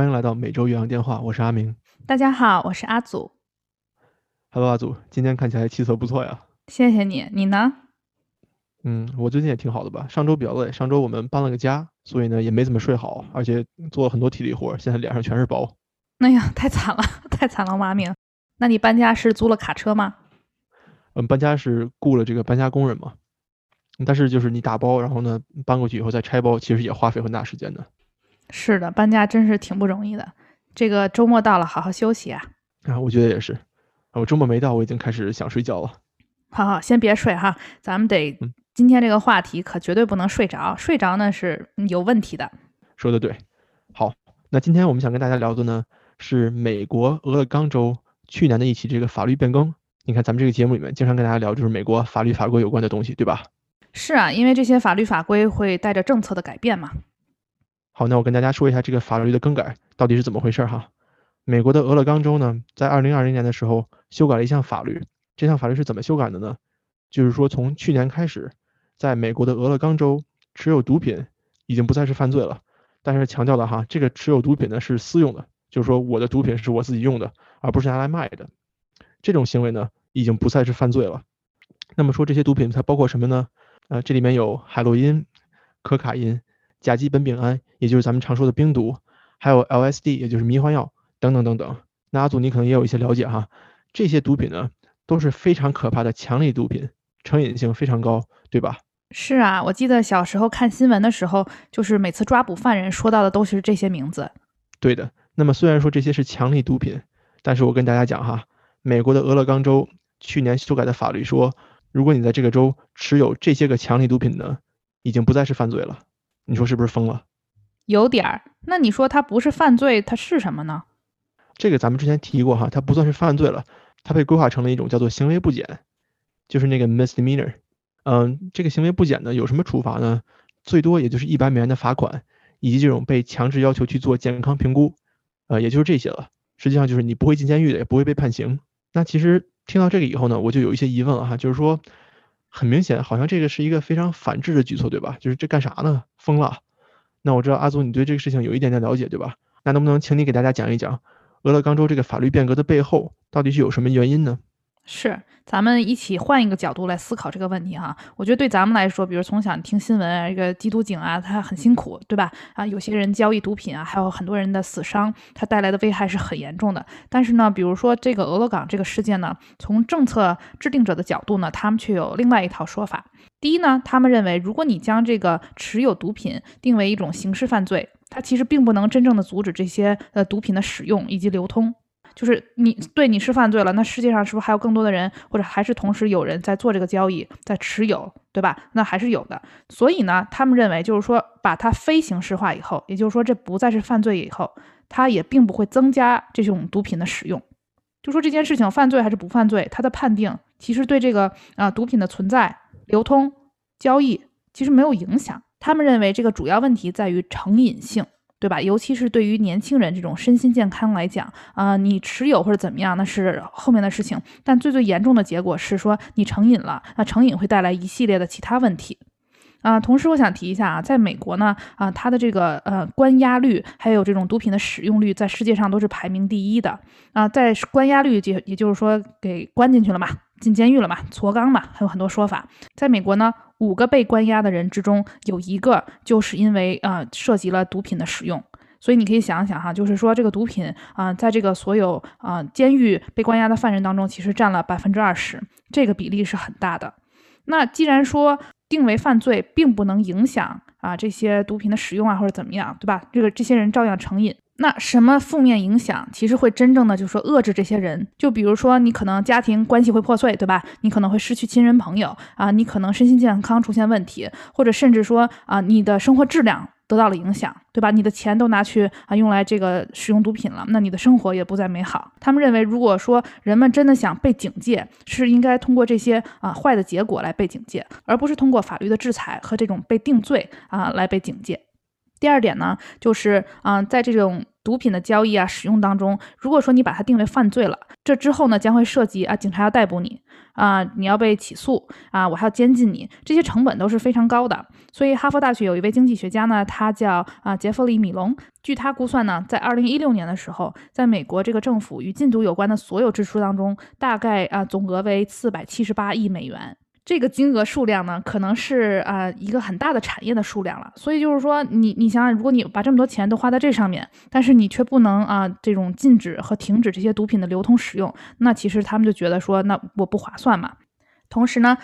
欢迎来到每周岳阳电话，我是阿明。大家好，我是阿祖。Hello，阿祖，今天看起来气色不错呀。谢谢你，你呢？嗯，我最近也挺好的吧。上周比较累，上周我们搬了个家，所以呢也没怎么睡好，而且做了很多体力活，现在脸上全是包。哎呀，太惨了，太惨了，阿明。那你搬家是租了卡车吗？嗯，搬家是雇了这个搬家工人嘛。但是就是你打包，然后呢搬过去以后再拆包，其实也花费很大时间的。是的，搬家真是挺不容易的。这个周末到了，好好休息啊！啊，我觉得也是。我周末没到，我已经开始想睡觉了。好好，先别睡哈，咱们得今天这个话题可绝对不能睡着，睡着呢是有问题的。说的对。好，那今天我们想跟大家聊的呢是美国俄勒冈州去年的一起这个法律变更。你看咱们这个节目里面经常跟大家聊就是美国法律法规有关的东西，对吧？是啊，因为这些法律法规会带着政策的改变嘛。好，那我跟大家说一下这个法律的更改到底是怎么回事哈。美国的俄勒冈州呢，在二零二零年的时候修改了一项法律，这项法律是怎么修改的呢？就是说从去年开始，在美国的俄勒冈州持有毒品已经不再是犯罪了，但是强调了哈，这个持有毒品呢是私用的，就是说我的毒品是我自己用的，而不是拿来卖的，这种行为呢已经不再是犯罪了。那么说这些毒品它包括什么呢？呃，这里面有海洛因、可卡因。甲基苯丙胺，也就是咱们常说的冰毒，还有 LSD，也就是迷幻药等等等等。那阿祖你可能也有一些了解哈，这些毒品呢都是非常可怕的强力毒品，成瘾性非常高，对吧？是啊，我记得小时候看新闻的时候，就是每次抓捕犯人说到的都是这些名字。对的。那么虽然说这些是强力毒品，但是我跟大家讲哈，美国的俄勒冈州去年修改的法律说，如果你在这个州持有这些个强力毒品呢，已经不再是犯罪了。你说是不是疯了？有点儿。那你说它不是犯罪，它是什么呢？这个咱们之前提过哈，它不算是犯罪了，它被规划成了一种叫做行为不检，就是那个 misdemeanor。嗯，这个行为不检呢，有什么处罚呢？最多也就是一百美元的罚款，以及这种被强制要求去做健康评估，呃，也就是这些了。实际上就是你不会进监狱的，也不会被判刑。那其实听到这个以后呢，我就有一些疑问了哈，就是说。很明显，好像这个是一个非常反智的举措，对吧？就是这干啥呢？疯了？那我知道阿祖你对这个事情有一点点了解，对吧？那能不能请你给大家讲一讲，俄勒冈州这个法律变革的背后到底是有什么原因呢？是，咱们一起换一个角度来思考这个问题哈。我觉得对咱们来说，比如从小听新闻啊，这个缉毒警啊，他很辛苦，对吧？啊，有些人交易毒品啊，还有很多人的死伤，他带来的危害是很严重的。但是呢，比如说这个俄勒冈这个事件呢，从政策制定者的角度呢，他们却有另外一套说法。第一呢，他们认为，如果你将这个持有毒品定为一种刑事犯罪，它其实并不能真正的阻止这些呃毒品的使用以及流通。就是你对你是犯罪了，那世界上是不是还有更多的人，或者还是同时有人在做这个交易，在持有，对吧？那还是有的。所以呢，他们认为就是说，把它非刑事化以后，也就是说这不再是犯罪以后，它也并不会增加这种毒品的使用。就说这件事情犯罪还是不犯罪，它的判定其实对这个啊毒品的存在、流通、交易其实没有影响。他们认为这个主要问题在于成瘾性。对吧？尤其是对于年轻人这种身心健康来讲，啊，你持有或者怎么样，那是后面的事情。但最最严重的结果是说你成瘾了，那成瘾会带来一系列的其他问题。啊，同时我想提一下啊，在美国呢，啊，它的这个呃关押率还有这种毒品的使用率，在世界上都是排名第一的。啊，在关押率也也就是说给关进去了嘛，进监狱了嘛，矬钢嘛，还有很多说法。在美国呢。五个被关押的人之中，有一个就是因为啊涉及了毒品的使用，所以你可以想一想哈，就是说这个毒品啊，在这个所有啊监狱被关押的犯人当中，其实占了百分之二十，这个比例是很大的。那既然说定为犯罪，并不能影响啊这些毒品的使用啊或者怎么样，对吧？这个这些人照样成瘾。那什么负面影响，其实会真正的就是说遏制这些人，就比如说你可能家庭关系会破碎，对吧？你可能会失去亲人朋友啊，你可能身心健康出现问题，或者甚至说啊，你的生活质量得到了影响，对吧？你的钱都拿去啊用来这个使用毒品了，那你的生活也不再美好。他们认为，如果说人们真的想被警戒，是应该通过这些啊坏的结果来被警戒，而不是通过法律的制裁和这种被定罪啊来被警戒。第二点呢，就是啊，在这种毒品的交易啊、使用当中，如果说你把它定为犯罪了，这之后呢将会涉及啊，警察要逮捕你啊，你要被起诉啊，我还要监禁你，这些成本都是非常高的。所以哈佛大学有一位经济学家呢，他叫啊杰弗里·米隆，据他估算呢，在二零一六年的时候，在美国这个政府与禁毒有关的所有支出当中，大概啊总额为四百七十八亿美元。这个金额数量呢，可能是啊一个很大的产业的数量了。所以就是说，你你想想，如果你把这么多钱都花在这上面，但是你却不能啊这种禁止和停止这些毒品的流通使用，那其实他们就觉得说，那我不划算嘛。同时呢，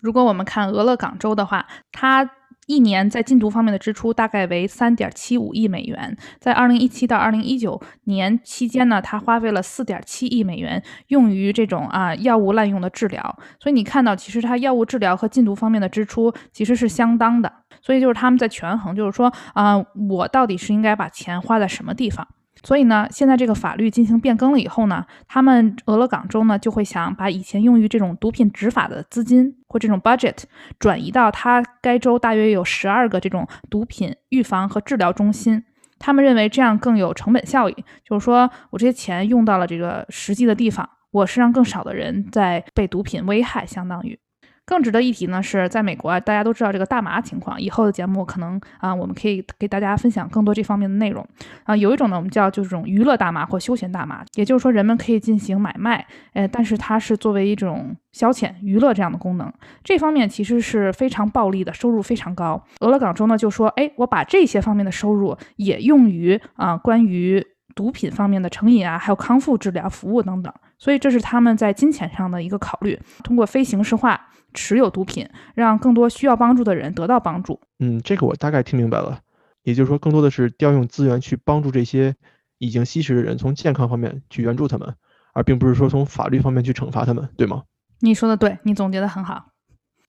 如果我们看俄勒冈州的话，它。一年在禁毒方面的支出大概为三点七五亿美元，在二零一七到二零一九年期间呢，他花费了四点七亿美元用于这种啊药物滥用的治疗。所以你看到，其实他药物治疗和禁毒方面的支出其实是相当的。所以就是他们在权衡，就是说啊，我到底是应该把钱花在什么地方？所以呢，现在这个法律进行变更了以后呢，他们俄勒冈州呢就会想把以前用于这种毒品执法的资金或这种 budget 转移到他该州大约有十二个这种毒品预防和治疗中心。他们认为这样更有成本效益，就是说我这些钱用到了这个实际的地方，我是让更少的人在被毒品危害，相当于。更值得一提呢，是在美国啊，大家都知道这个大麻情况。以后的节目可能啊，我们可以给大家分享更多这方面的内容啊。有一种呢，我们叫就是这种娱乐大麻或休闲大麻，也就是说人们可以进行买卖，呃，但是它是作为一种消遣娱乐这样的功能。这方面其实是非常暴利的，收入非常高。俄勒冈州呢就说，哎，我把这些方面的收入也用于啊，关于毒品方面的成瘾啊，还有康复治疗服务等等。所以这是他们在金钱上的一个考虑，通过非刑事化。持有毒品，让更多需要帮助的人得到帮助。嗯，这个我大概听明白了。也就是说，更多的是调用资源去帮助这些已经吸食的人，从健康方面去援助他们，而并不是说从法律方面去惩罚他们，对吗？你说的对，你总结的很好。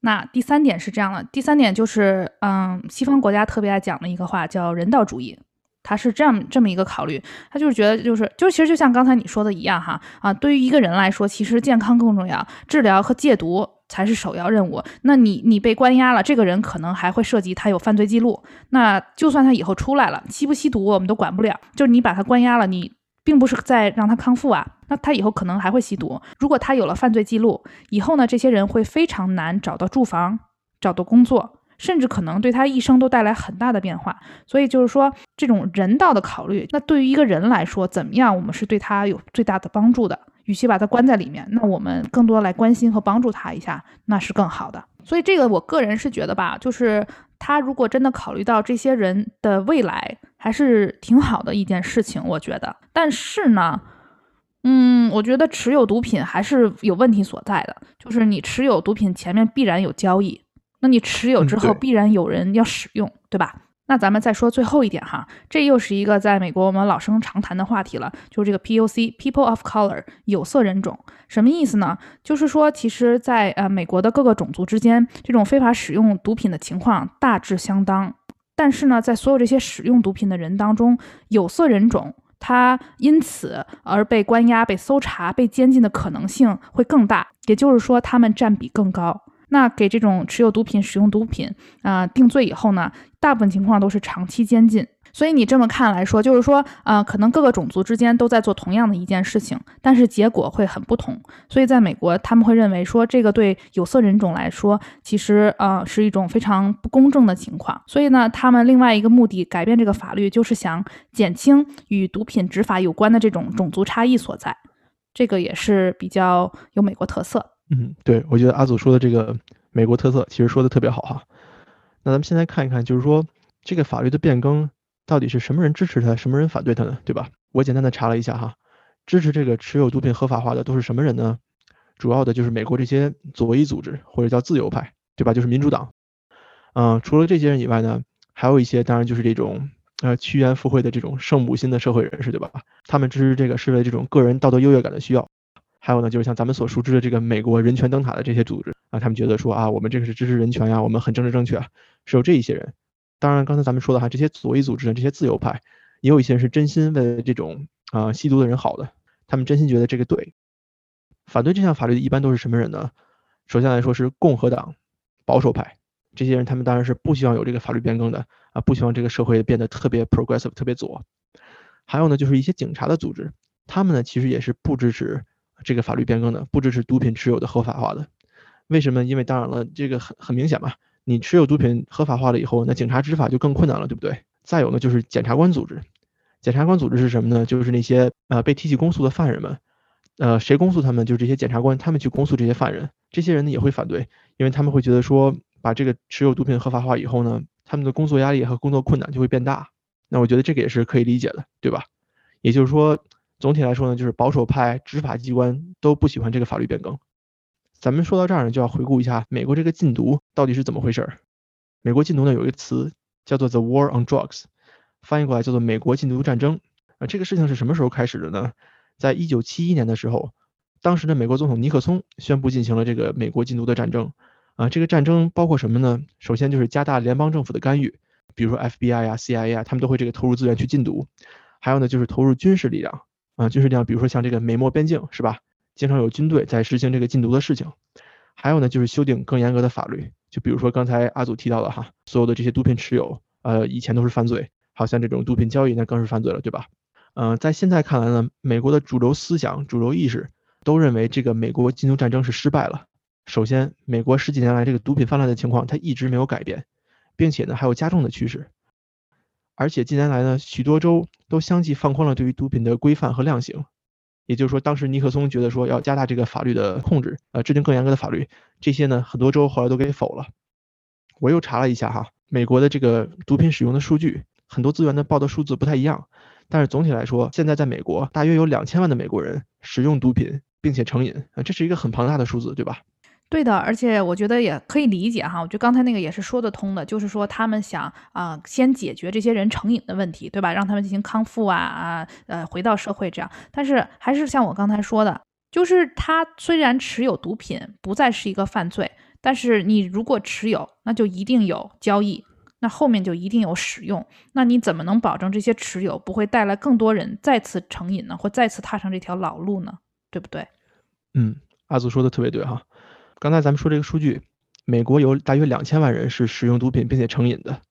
那第三点是这样的，第三点就是，嗯，西方国家特别爱讲的一个话叫人道主义。他是这样这么一个考虑，他就是觉得就是就其实就像刚才你说的一样哈啊，对于一个人来说，其实健康更重要，治疗和戒毒才是首要任务。那你你被关押了，这个人可能还会涉及他有犯罪记录，那就算他以后出来了，吸不吸毒我们都管不了。就是你把他关押了，你并不是在让他康复啊，那他以后可能还会吸毒。如果他有了犯罪记录，以后呢，这些人会非常难找到住房，找到工作。甚至可能对他一生都带来很大的变化，所以就是说，这种人道的考虑，那对于一个人来说，怎么样，我们是对他有最大的帮助的。与其把他关在里面，那我们更多来关心和帮助他一下，那是更好的。所以这个我个人是觉得吧，就是他如果真的考虑到这些人的未来，还是挺好的一件事情，我觉得。但是呢，嗯，我觉得持有毒品还是有问题所在的，就是你持有毒品前面必然有交易。那你持有之后，必然有人要使用，对吧？那咱们再说最后一点哈，这又是一个在美国我们老生常谈的话题了，就是这个 POC（People of Color） 有色人种，什么意思呢？就是说，其实，在呃美国的各个种族之间，这种非法使用毒品的情况大致相当，但是呢，在所有这些使用毒品的人当中，有色人种他因此而被关押、被搜查、被监禁的可能性会更大，也就是说，他们占比更高。那给这种持有毒品、使用毒品啊定罪以后呢，大部分情况都是长期监禁。所以你这么看来说，就是说，呃，可能各个种族之间都在做同样的一件事情，但是结果会很不同。所以在美国，他们会认为说，这个对有色人种来说，其实呃是一种非常不公正的情况。所以呢，他们另外一个目的改变这个法律，就是想减轻与毒品执法有关的这种种族差异所在。这个也是比较有美国特色。嗯，对，我觉得阿祖说的这个美国特色其实说的特别好哈。那咱们现在看一看，就是说这个法律的变更到底是什么人支持它，什么人反对它呢？对吧？我简单的查了一下哈，支持这个持有毒品合法化的都是什么人呢？主要的就是美国这些左翼组织或者叫自由派，对吧？就是民主党。嗯，除了这些人以外呢，还有一些当然就是这种呃趋炎附会的这种圣母心的社会人士，对吧？他们支持这个是为这种个人道德优越感的需要。还有呢，就是像咱们所熟知的这个美国人权灯塔的这些组织啊，他们觉得说啊，我们这个是支持人权呀，我们很政治正确，是有这一些人。当然，刚才咱们说的哈，这些左翼组织的这些自由派，也有一些人是真心为这种啊吸毒的人好的，他们真心觉得这个对。反对这项法律的一般都是什么人呢？首先来说是共和党保守派，这些人他们当然是不希望有这个法律变更的啊，不希望这个社会变得特别 progressive 特别左。还有呢，就是一些警察的组织，他们呢其实也是不支持这个法律变更的，不支持毒品持有的合法化的。为什么？因为当然了，这个很很明显嘛，你持有毒品合法化了以后，那警察执法就更困难了，对不对？再有呢，就是检察官组织。检察官组织是什么呢？就是那些呃被提起公诉的犯人们，呃，谁公诉他们？就是这些检察官，他们去公诉这些犯人。这些人呢也会反对，因为他们会觉得说，把这个持有毒品合法化以后呢，他们的工作压力和工作困难就会变大。那我觉得这个也是可以理解的，对吧？也就是说，总体来说呢，就是保守派执法机关都不喜欢这个法律变更。咱们说到这儿呢，就要回顾一下美国这个禁毒到底是怎么回事儿。美国禁毒呢有一个词叫做 The War on Drugs，翻译过来叫做美国禁毒战争。啊，这个事情是什么时候开始的呢？在一九七一年的时候，当时的美国总统尼克松宣布进行了这个美国禁毒的战争。啊，这个战争包括什么呢？首先就是加大联邦政府的干预，比如说 FBI 呀、CIA 啊，他们都会这个投入资源去禁毒。还有呢，就是投入军事力量。啊，军事力量，比如说像这个美墨边境，是吧？经常有军队在实行这个禁毒的事情，还有呢，就是修订更严格的法律，就比如说刚才阿祖提到的哈，所有的这些毒品持有，呃，以前都是犯罪，好像这种毒品交易那更是犯罪了，对吧？嗯，在现在看来呢，美国的主流思想、主流意识都认为这个美国禁毒战争是失败了。首先，美国十几年来这个毒品泛滥的情况它一直没有改变，并且呢还有加重的趋势，而且近年来呢许多州都相继放宽了对于毒品的规范和量刑。也就是说，当时尼克松觉得说要加大这个法律的控制，呃，制定更严格的法律，这些呢，很多州后来都给否了。我又查了一下哈，美国的这个毒品使用的数据，很多资源的报的数字不太一样，但是总体来说，现在在美国大约有两千万的美国人使用毒品并且成瘾，啊，这是一个很庞大的数字，对吧？对的，而且我觉得也可以理解哈，我觉得刚才那个也是说得通的，就是说他们想啊，先解决这些人成瘾的问题，对吧？让他们进行康复啊啊，呃，回到社会这样。但是还是像我刚才说的，就是他虽然持有毒品不再是一个犯罪，但是你如果持有，那就一定有交易，那后面就一定有使用，那你怎么能保证这些持有不会带来更多人再次成瘾呢，或再次踏上这条老路呢？对不对？嗯，阿祖说的特别对哈。刚才咱们说这个数据，美国有大约两千万人是使用毒品并且成瘾的。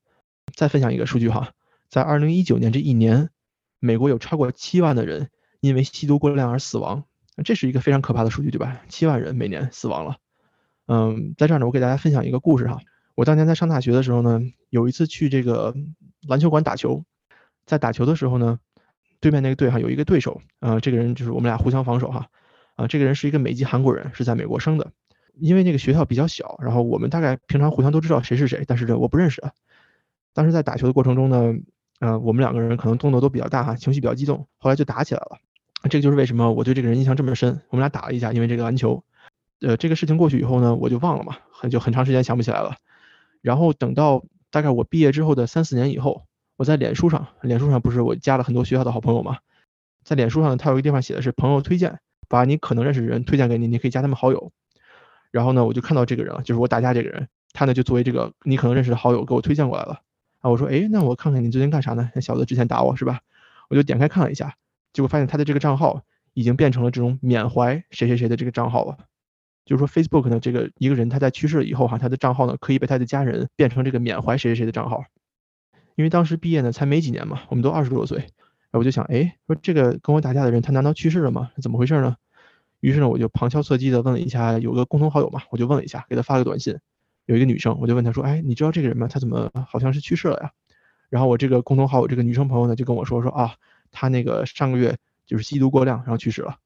再分享一个数据哈，在二零一九年这一年，美国有超过七万的人因为吸毒过量而死亡，这是一个非常可怕的数据，对吧？七万人每年死亡了。嗯，在这儿呢，我给大家分享一个故事哈。我当年在上大学的时候呢，有一次去这个篮球馆打球，在打球的时候呢，对面那个队哈有一个对手，呃，这个人就是我们俩互相防守哈，啊，这个人是一个美籍韩国人，是在美国生的。因为那个学校比较小，然后我们大概平常互相都知道谁是谁，但是这我不认识。当时在打球的过程中呢，呃，我们两个人可能动作都比较大哈，情绪比较激动，后来就打起来了。这个就是为什么我对这个人印象这么深。我们俩打了一架，因为这个篮球。呃，这个事情过去以后呢，我就忘了嘛，很就很长时间想不起来了。然后等到大概我毕业之后的三四年以后，我在脸书上，脸书上不是我加了很多学校的好朋友嘛，在脸书上呢他有一个地方写的是朋友推荐，把你可能认识的人推荐给你，你可以加他们好友。然后呢，我就看到这个人了，就是我打架这个人，他呢就作为这个你可能认识的好友给我推荐过来了。啊，我说，哎，那我看看你最近干啥呢？那小子之前打我是吧？我就点开看了一下，结果发现他的这个账号已经变成了这种缅怀谁谁谁的这个账号了。就是说，Facebook 呢，这个一个人他在去世了以后哈，他的账号呢可以被他的家人变成这个缅怀谁谁谁的账号。因为当时毕业呢才没几年嘛，我们都二十多岁，我就想，哎，说这个跟我打架的人他难道去世了吗？怎么回事呢？于是呢，我就旁敲侧击的问了一下，有个共同好友嘛，我就问了一下，给他发了个短信。有一个女生，我就问她说：“哎，你知道这个人吗？他怎么好像是去世了呀？”然后我这个共同好友这个女生朋友呢，就跟我说说啊，他那个上个月就是吸毒过量，然后去世了，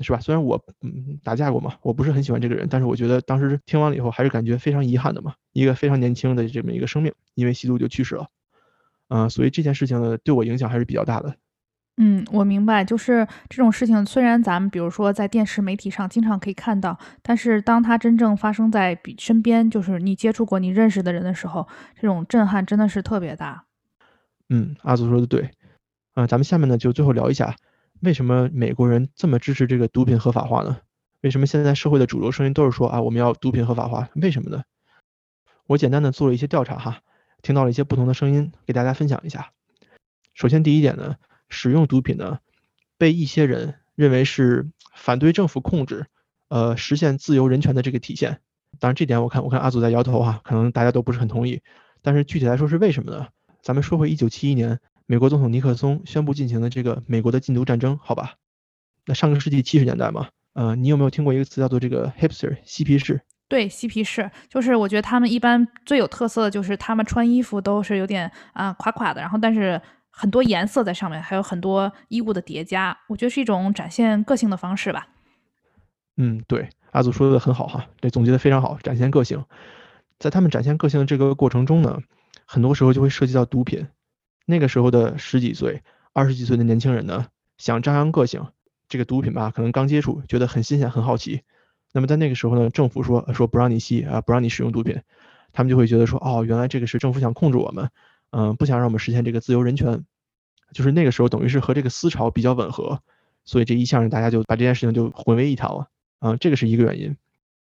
是吧？虽然我嗯打架过嘛，我不是很喜欢这个人，但是我觉得当时听完了以后，还是感觉非常遗憾的嘛。一个非常年轻的这么一个生命，因为吸毒就去世了，嗯，所以这件事情呢，对我影响还是比较大的。嗯，我明白，就是这种事情，虽然咱们比如说在电视媒体上经常可以看到，但是当它真正发生在比身边，就是你接触过、你认识的人的时候，这种震撼真的是特别大。嗯，阿祖说的对。嗯，咱们下面呢就最后聊一下，为什么美国人这么支持这个毒品合法化呢？为什么现在社会的主流声音都是说啊，我们要毒品合法化？为什么呢？我简单的做了一些调查哈，听到了一些不同的声音，给大家分享一下。首先第一点呢。使用毒品呢，被一些人认为是反对政府控制，呃，实现自由人权的这个体现。当然，这点我看我看阿祖在摇头哈，可能大家都不是很同意。但是具体来说是为什么呢？咱们说回一九七一年，美国总统尼克松宣布进行的这个美国的禁毒战争，好吧？那上个世纪七十年代嘛，呃，你有没有听过一个词叫做这个 hipster 嬉皮士？对，嬉皮士就是我觉得他们一般最有特色的就是他们穿衣服都是有点啊垮垮的，然后但是很多颜色在上面，还有很多衣物的叠加，我觉得是一种展现个性的方式吧。嗯，对，阿祖说的很好哈，这总结的非常好，展现个性。在他们展现个性的这个过程中呢，很多时候就会涉及到毒品。那个时候的十几岁、二十几岁的年轻人呢，想张扬个性，这个毒品吧，可能刚接触，觉得很新鲜、很好奇。那么在那个时候呢，政府说说不让你吸啊，不让你使用毒品，他们就会觉得说，哦，原来这个是政府想控制我们，嗯，不想让我们实现这个自由人权，就是那个时候等于是和这个思潮比较吻合，所以这一下呢，大家就把这件事情就混为一谈了，啊，这个是一个原因。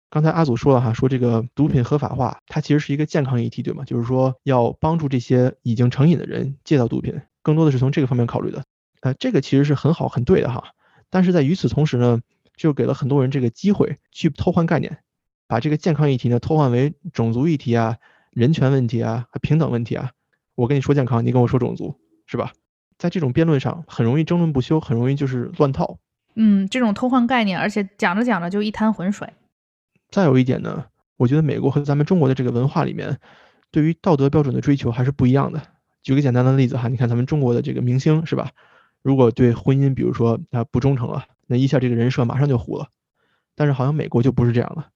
刚才阿祖说了哈，说这个毒品合法化，它其实是一个健康议题，对吗？就是说要帮助这些已经成瘾的人戒掉毒品，更多的是从这个方面考虑的，呃，这个其实是很好很对的哈，但是在与此同时呢。就给了很多人这个机会去偷换概念，把这个健康议题呢偷换为种族议题啊、人权问题啊、平等问题啊。我跟你说健康，你跟我说种族，是吧？在这种辩论上很容易争论不休，很容易就是乱套。嗯，这种偷换概念，而且讲着讲着就一滩浑水。再有一点呢，我觉得美国和咱们中国的这个文化里面，对于道德标准的追求还是不一样的。举个简单的例子哈，你看咱们中国的这个明星是吧？如果对婚姻，比如说他不忠诚了。那一下这个人设马上就糊了，但是好像美国就不是这样了。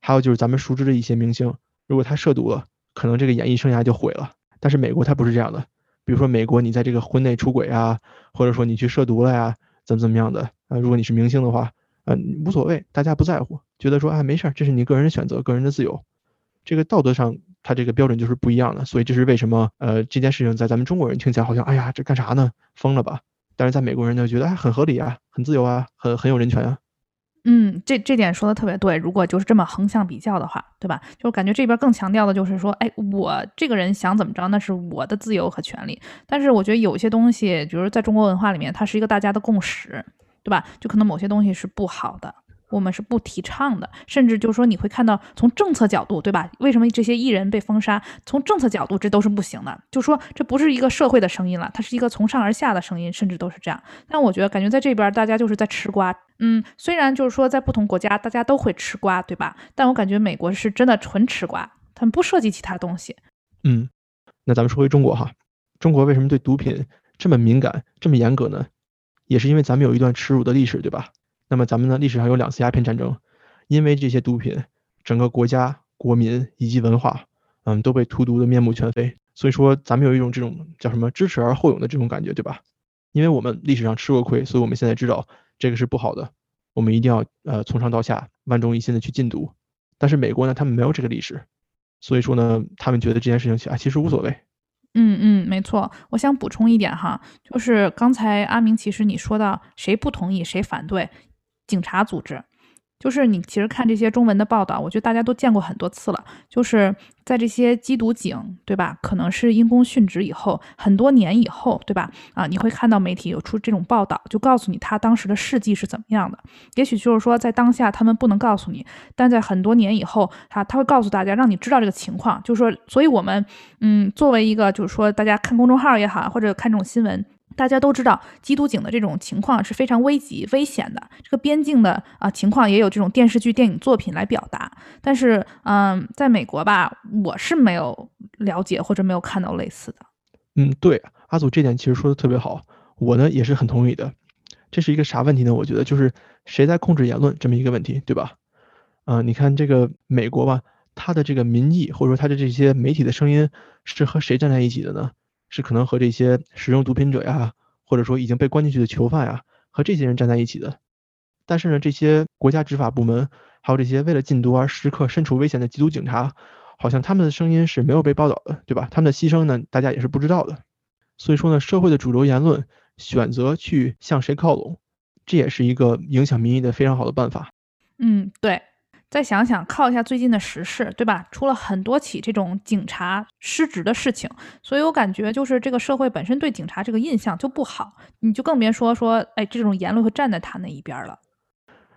还有就是咱们熟知的一些明星，如果他涉毒了，可能这个演艺生涯就毁了。但是美国他不是这样的，比如说美国你在这个婚内出轨啊，或者说你去涉毒了呀，怎么怎么样的啊？如果你是明星的话，嗯，无所谓，大家不在乎，觉得说啊没事儿，这是你个人的选择，个人的自由。这个道德上他这个标准就是不一样的，所以这是为什么呃这件事情在咱们中国人听起来好像哎呀这干啥呢？疯了吧？但是在美国人呢，觉得哎很合理啊，很自由啊，很很有人权啊。嗯，这这点说的特别对。如果就是这么横向比较的话，对吧？就感觉这边更强调的就是说，哎，我这个人想怎么着，那是我的自由和权利。但是我觉得有些东西，比如在中国文化里面，它是一个大家的共识，对吧？就可能某些东西是不好的。我们是不提倡的，甚至就是说你会看到从政策角度，对吧？为什么这些艺人被封杀？从政策角度，这都是不行的。就说这不是一个社会的声音了，它是一个从上而下的声音，甚至都是这样。但我觉得，感觉在这边大家就是在吃瓜。嗯，虽然就是说在不同国家大家都会吃瓜，对吧？但我感觉美国是真的纯吃瓜，他们不涉及其他东西。嗯，那咱们说回中国哈，中国为什么对毒品这么敏感、这么严格呢？也是因为咱们有一段耻辱的历史，对吧？那么咱们呢？历史上有两次鸦片战争，因为这些毒品，整个国家、国民以及文化，嗯，都被荼毒的面目全非。所以说，咱们有一种这种叫什么“知耻而后勇”的这种感觉，对吧？因为我们历史上吃过亏，所以我们现在知道这个是不好的，我们一定要呃从上到下万众一心的去禁毒。但是美国呢，他们没有这个历史，所以说呢，他们觉得这件事情啊其实无所谓。嗯嗯，没错。我想补充一点哈，就是刚才阿明其实你说到谁不同意谁反对。警察组织，就是你其实看这些中文的报道，我觉得大家都见过很多次了。就是在这些缉毒警，对吧？可能是因公殉职以后，很多年以后，对吧？啊，你会看到媒体有出这种报道，就告诉你他当时的事迹是怎么样的。也许就是说，在当下他们不能告诉你，但在很多年以后，他他会告诉大家，让你知道这个情况。就是说，所以我们，嗯，作为一个，就是说，大家看公众号也好，或者看这种新闻。大家都知道，缉毒警的这种情况是非常危急、危险的。这个边境的啊情况也有这种电视剧、电影作品来表达。但是，嗯，在美国吧，我是没有了解或者没有看到类似的。嗯，对，阿祖这点其实说的特别好，我呢也是很同意的。这是一个啥问题呢？我觉得就是谁在控制言论这么一个问题，对吧？嗯，你看这个美国吧，它的这个民意或者说它的这些媒体的声音是和谁站在一起的呢？是可能和这些使用毒品者呀，或者说已经被关进去的囚犯呀，和这些人站在一起的。但是呢，这些国家执法部门，还有这些为了禁毒而时刻身处危险的缉毒警察，好像他们的声音是没有被报道的，对吧？他们的牺牲呢，大家也是不知道的。所以说呢，社会的主流言论选择去向谁靠拢，这也是一个影响民意的非常好的办法。嗯，对。再想想，靠一下最近的时事，对吧？出了很多起这种警察失职的事情，所以我感觉就是这个社会本身对警察这个印象就不好，你就更别说说，哎，这种言论会站在他那一边了。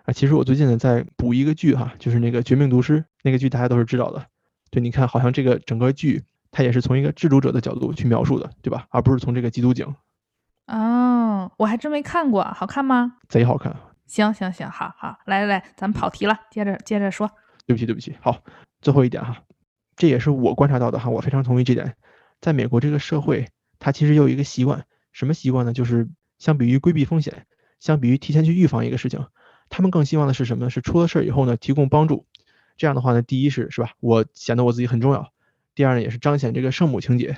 啊，其实我最近呢在补一个剧哈，就是那个《绝命毒师》那个剧，大家都是知道的。对，你看，好像这个整个剧它也是从一个制毒者的角度去描述的，对吧？而不是从这个缉毒警。哦，我还真没看过，好看吗？贼好看。行行行，好好，来来来，咱们跑题了，接着接着说。对不起对不起，好，最后一点哈，这也是我观察到的哈，我非常同意这点。在美国这个社会，它其实有一个习惯，什么习惯呢？就是相比于规避风险，相比于提前去预防一个事情，他们更希望的是什么呢？是出了事儿以后呢，提供帮助。这样的话呢，第一是是吧，我显得我自己很重要；第二呢，也是彰显这个圣母情节。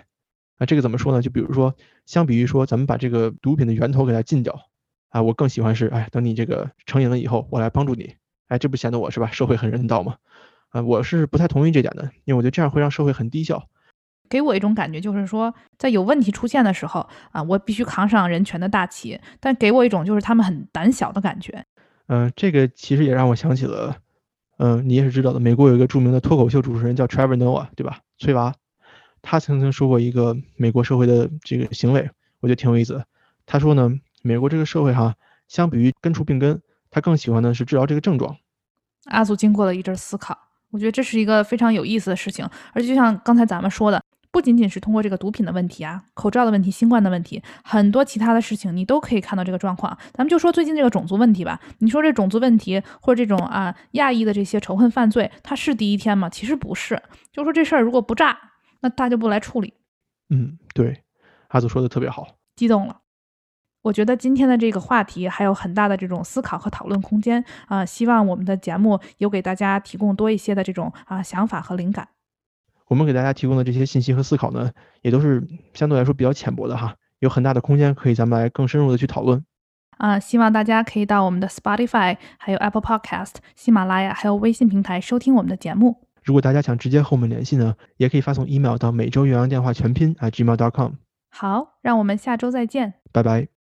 啊，这个怎么说呢？就比如说，相比于说咱们把这个毒品的源头给它禁掉。啊，我更喜欢是，哎，等你这个成瘾了以后，我来帮助你，哎，这不显得我是吧？社会很人道吗？啊，我是不太同意这点的，因为我觉得这样会让社会很低效。给我一种感觉就是说，在有问题出现的时候，啊，我必须扛上人权的大旗，但给我一种就是他们很胆小的感觉。嗯，这个其实也让我想起了，嗯，你也是知道的，美国有一个著名的脱口秀主持人叫 Trevor Noah，对吧？崔娃，他曾经说过一个美国社会的这个行为，我觉得挺有意思。他说呢。美国这个社会哈，相比于根除病根，他更喜欢的是治疗这个症状。阿祖经过了一阵思考，我觉得这是一个非常有意思的事情。而且就像刚才咱们说的，不仅仅是通过这个毒品的问题啊、口罩的问题、新冠的问题，很多其他的事情你都可以看到这个状况。咱们就说最近这个种族问题吧，你说这种族问题或者这种啊亚裔的这些仇恨犯罪，它是第一天吗？其实不是。就说这事儿如果不炸，那大家不来处理。嗯，对，阿祖说的特别好，激动了。我觉得今天的这个话题还有很大的这种思考和讨论空间啊！希望我们的节目有给大家提供多一些的这种啊想法和灵感。我们给大家提供的这些信息和思考呢，也都是相对来说比较浅薄的哈，有很大的空间可以咱们来更深入的去讨论。啊，希望大家可以到我们的 Spotify、还有 Apple Podcast、喜马拉雅还有微信平台收听我们的节目。如果大家想直接和我们联系呢，也可以发送 email 到每周远洋电话全拼啊 gmail.com。好，让我们下周再见，拜拜。